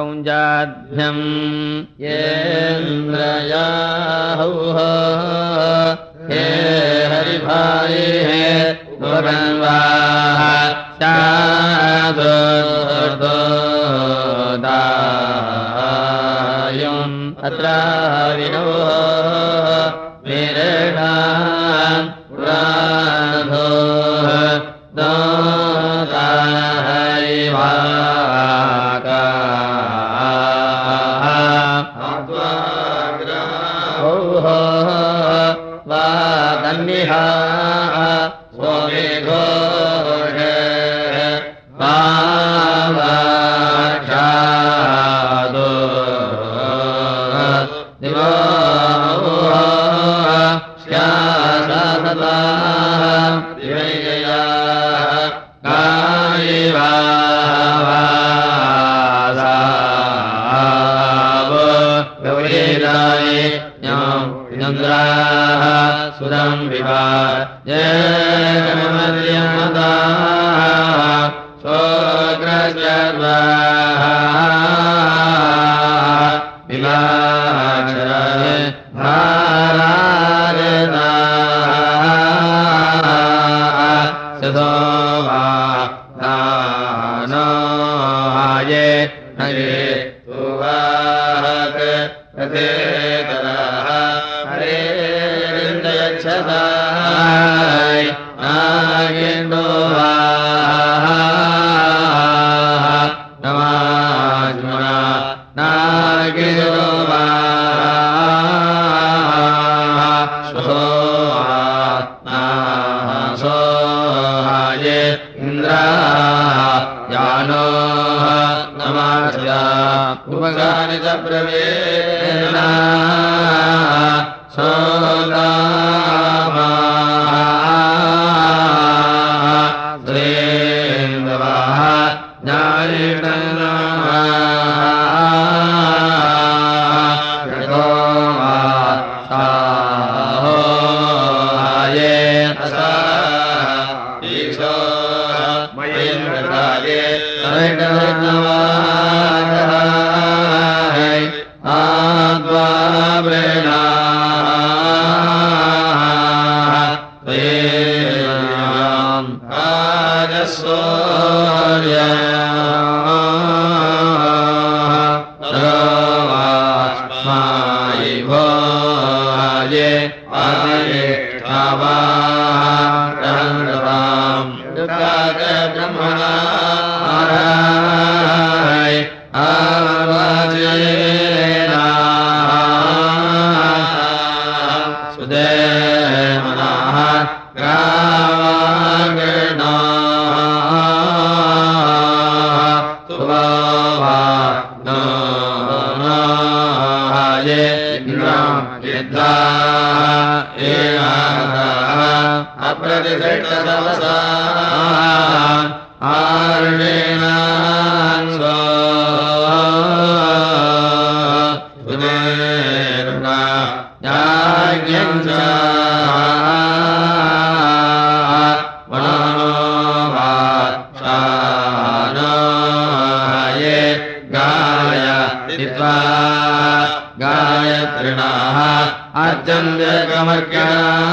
ौञ्जाभ्यम् येन्द्रयाहुः हे हरिभाये हे पुरन्वाः शादारम् अत्रारिणौ वेणा म ज्ञान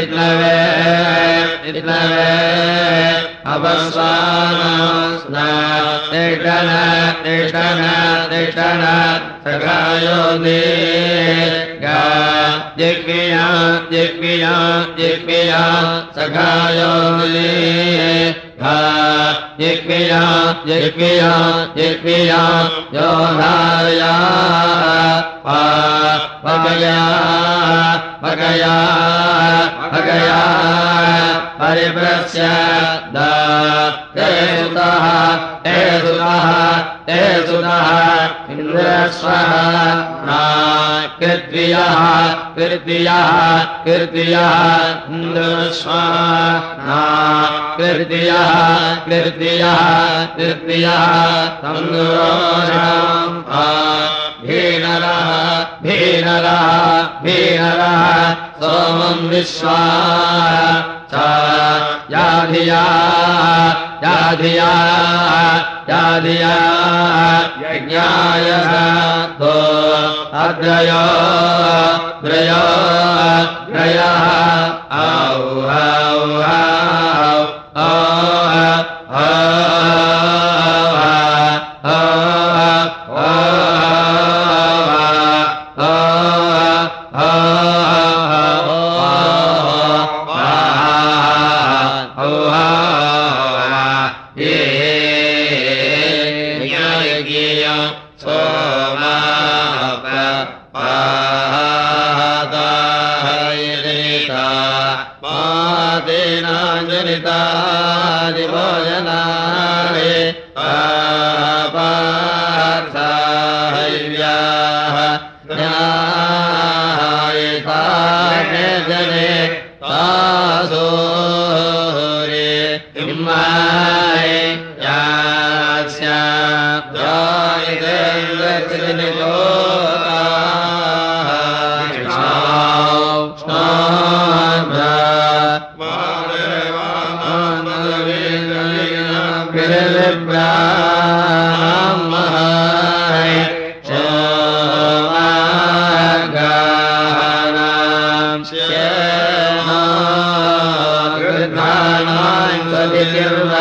इत्लवे अपस्वाना तिष्ठन सखायो दे गा जिग्विया जिग्विया जिग्विया सखायो दे गा जिग्विया जिग्विया जिग्विया योधाया पा, भगया भगया भगया परिभ्रस्य ते सुतः ते सुतः ते सुतः, इन्द्रस्वः ना इन्द्रस्वः ना कृद्वियः तन्दुरोषम् भीनरः भीनरः भीनरः सोमम् विश्वा। याधिया याधिया याधिया यज्ञाय तो अद्रयो द्रयो द्रयः औ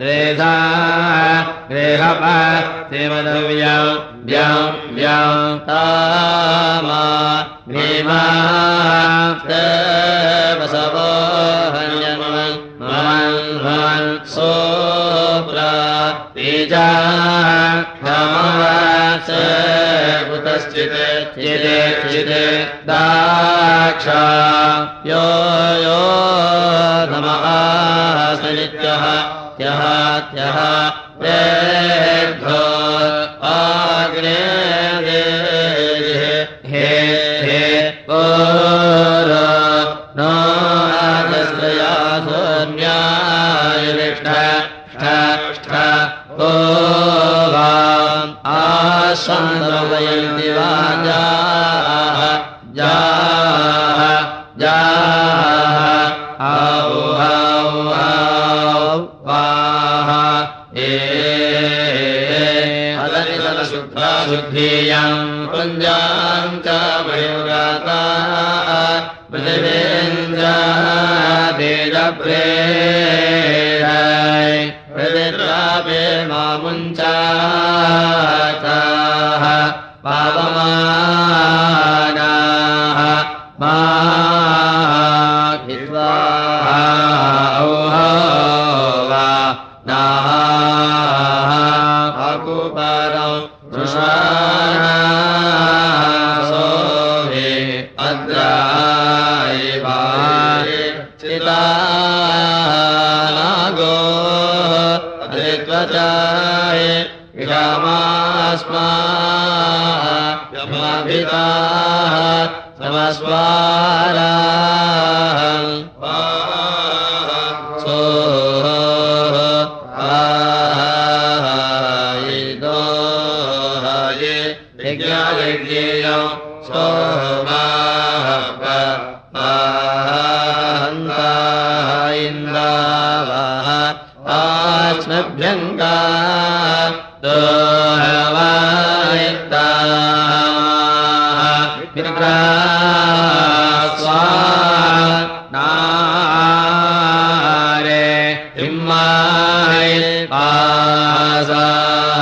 रेहमाम् व्या व्या तामासवो ह्यन् भवन् सोप्रा तेजा क्षमवास कुतश्चित् ये चित् दाक्षा यो यो नमः सनित्यः त्यात्यः वेद्धो आग्ने हे हे ओर नो आगस्त्वया सोम्यायष्ठ ष्ठ ओ वाम् आसन्दवयन्ति वाजा यं पुञ्जाम् च भयोग्राता वृञ्जा मामुञ्चाः पावमानाः मा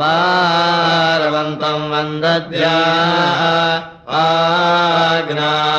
वारवन्तम् वन्दद्या आग्ना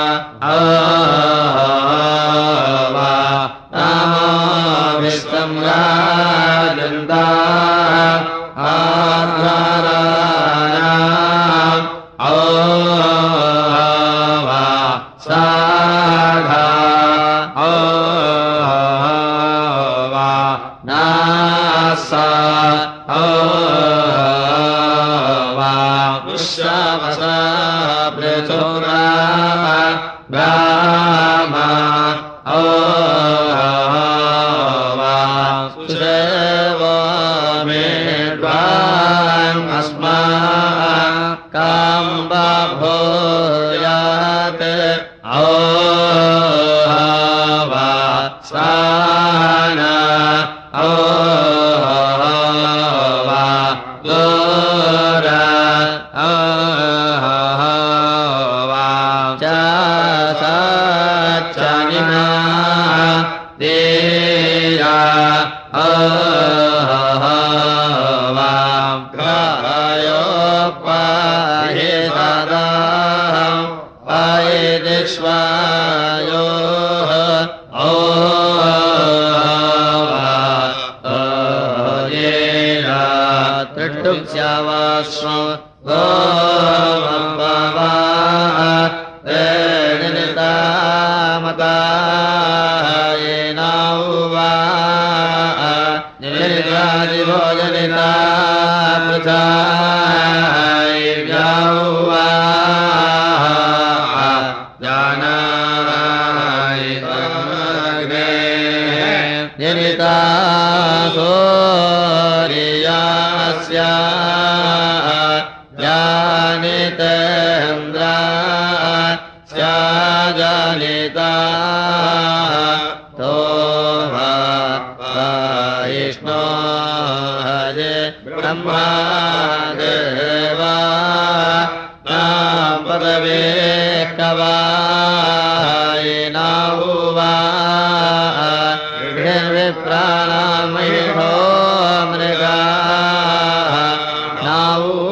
वा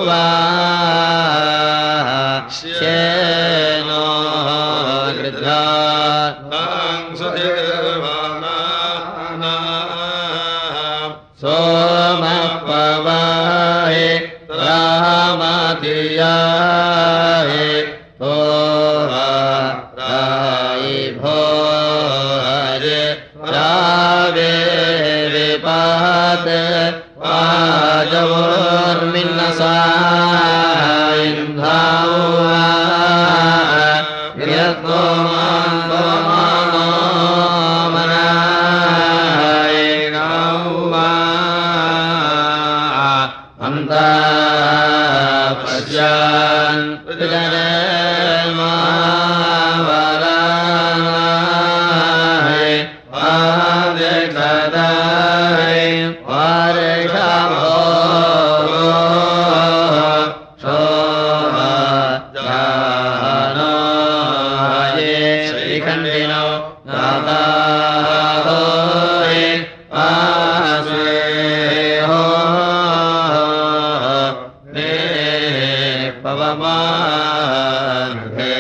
वा हे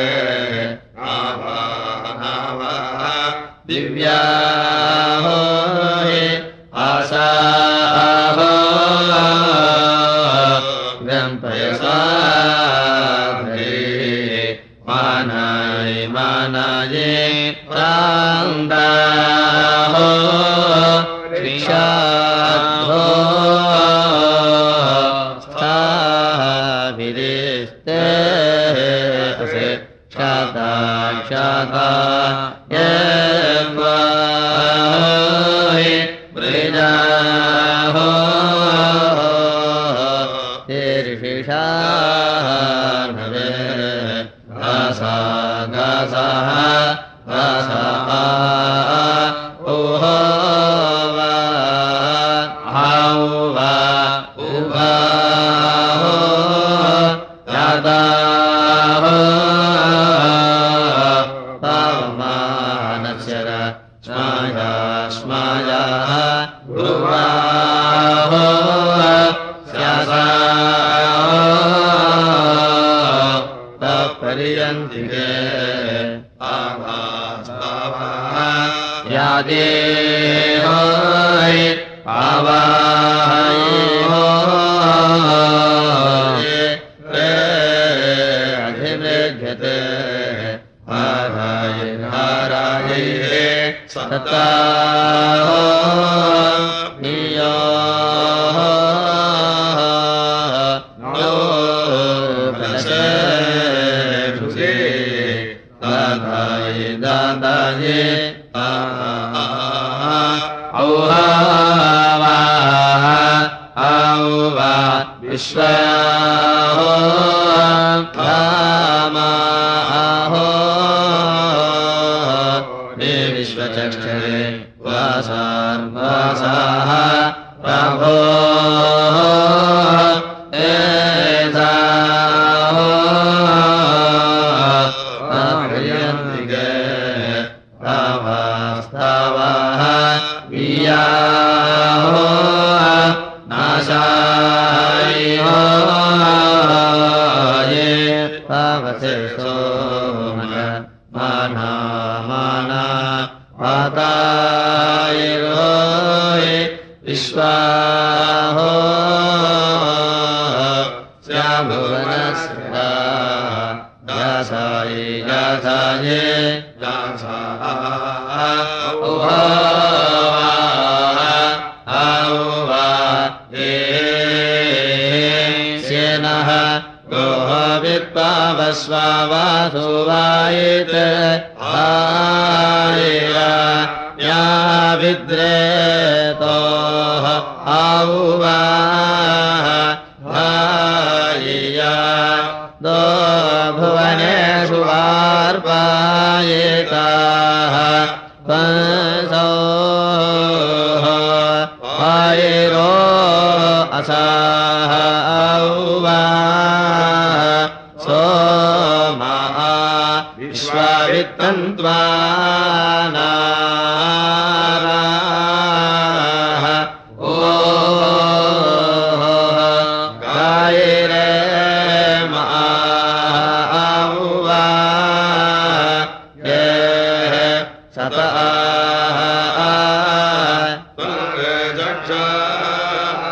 पर्यन्तिके यादे होय पावाय विश्वा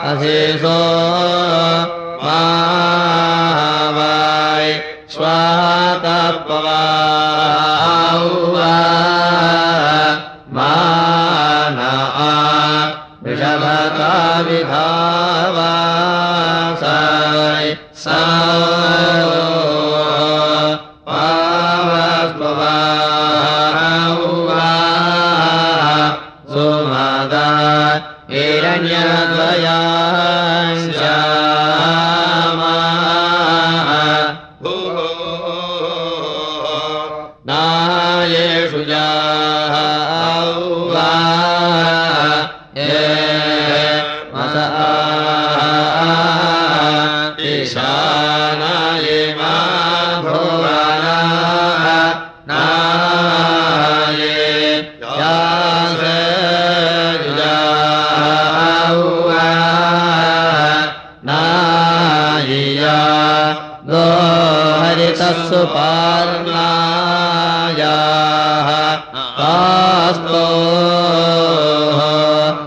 अशी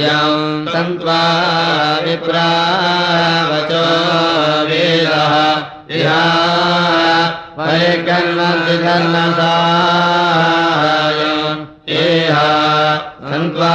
हन्त्वा तन्त्वा विप्रावचो वेदः। या वै कर्मतायम् एहा हन्त्वा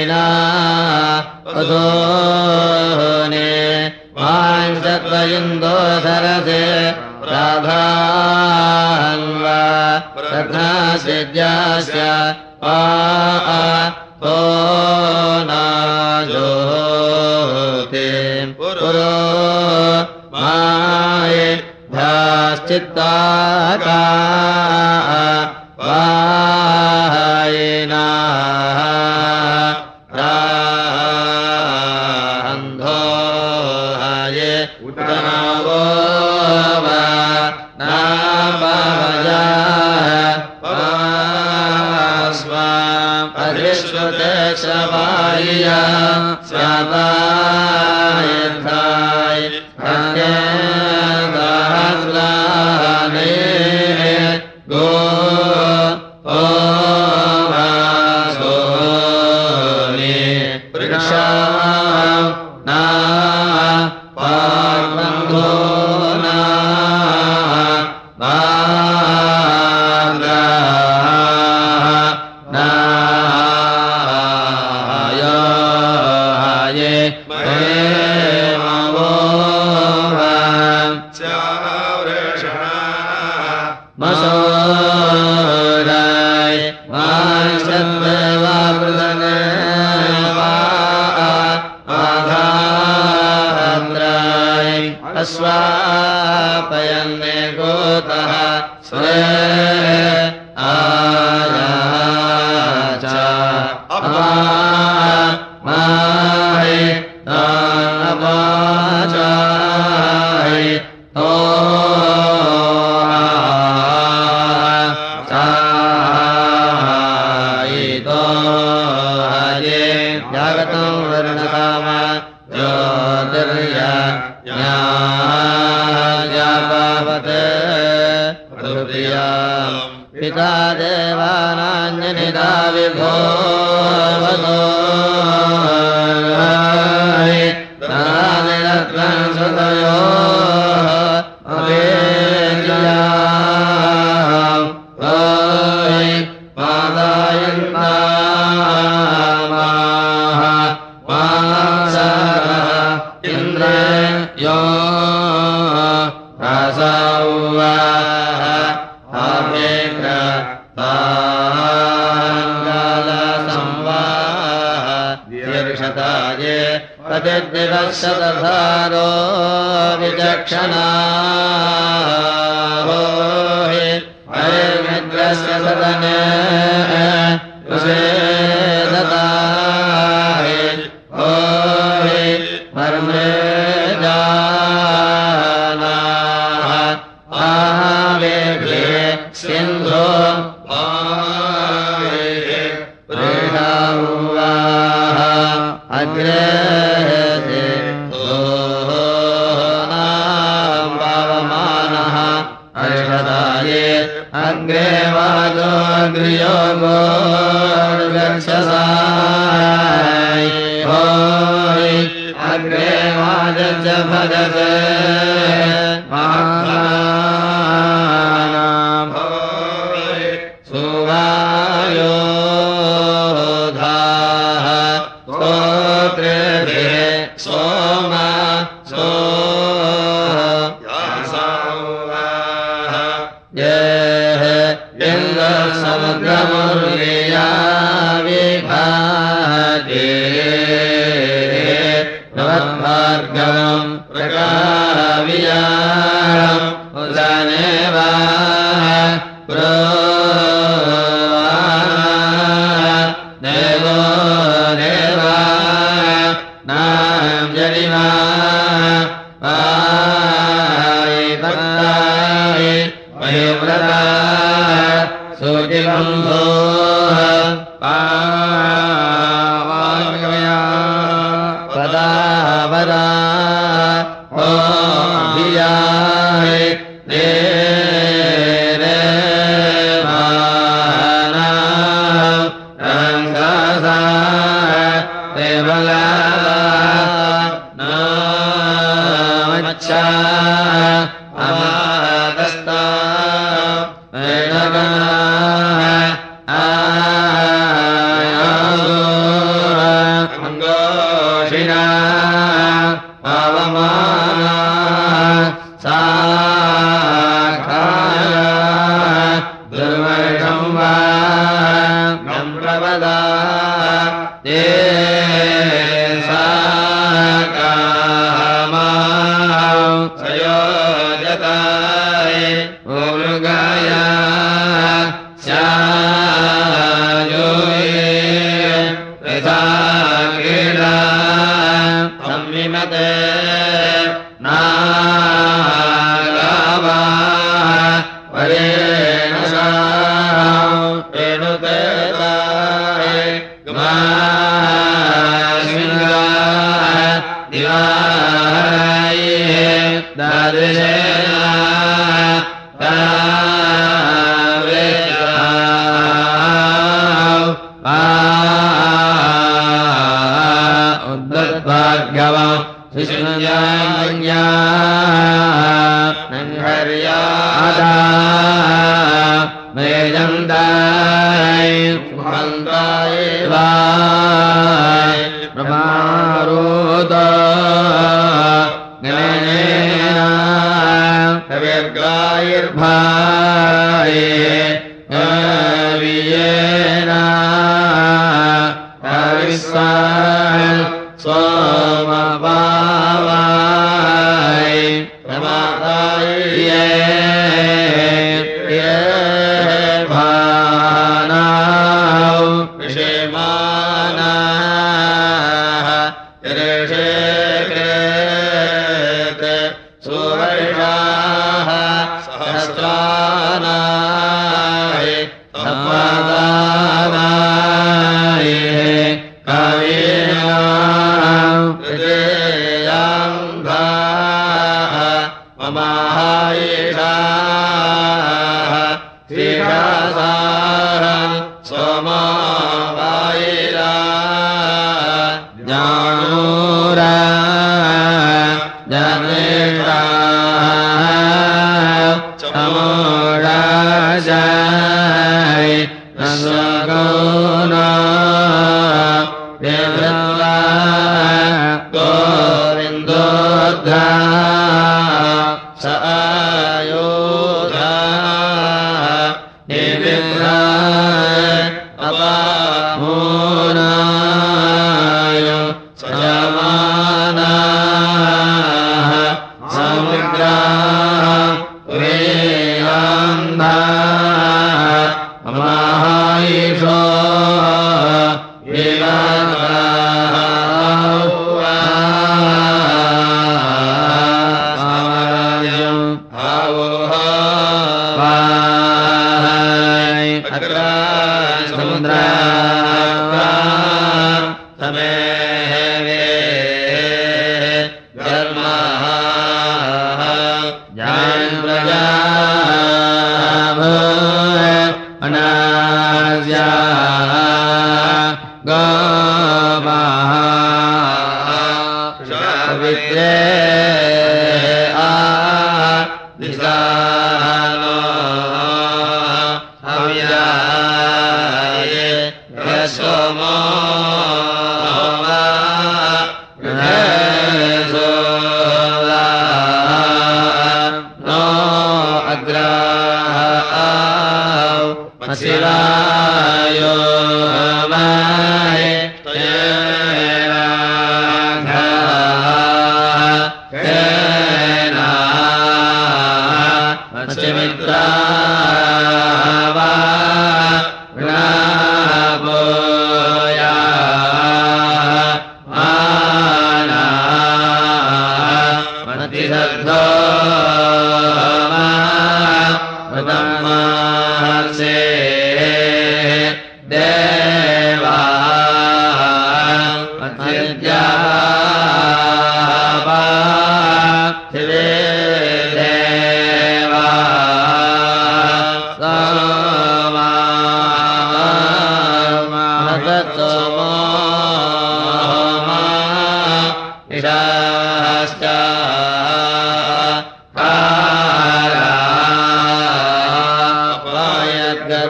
विद्यास्य वदो वाजज भजत Ah.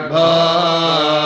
गर्भा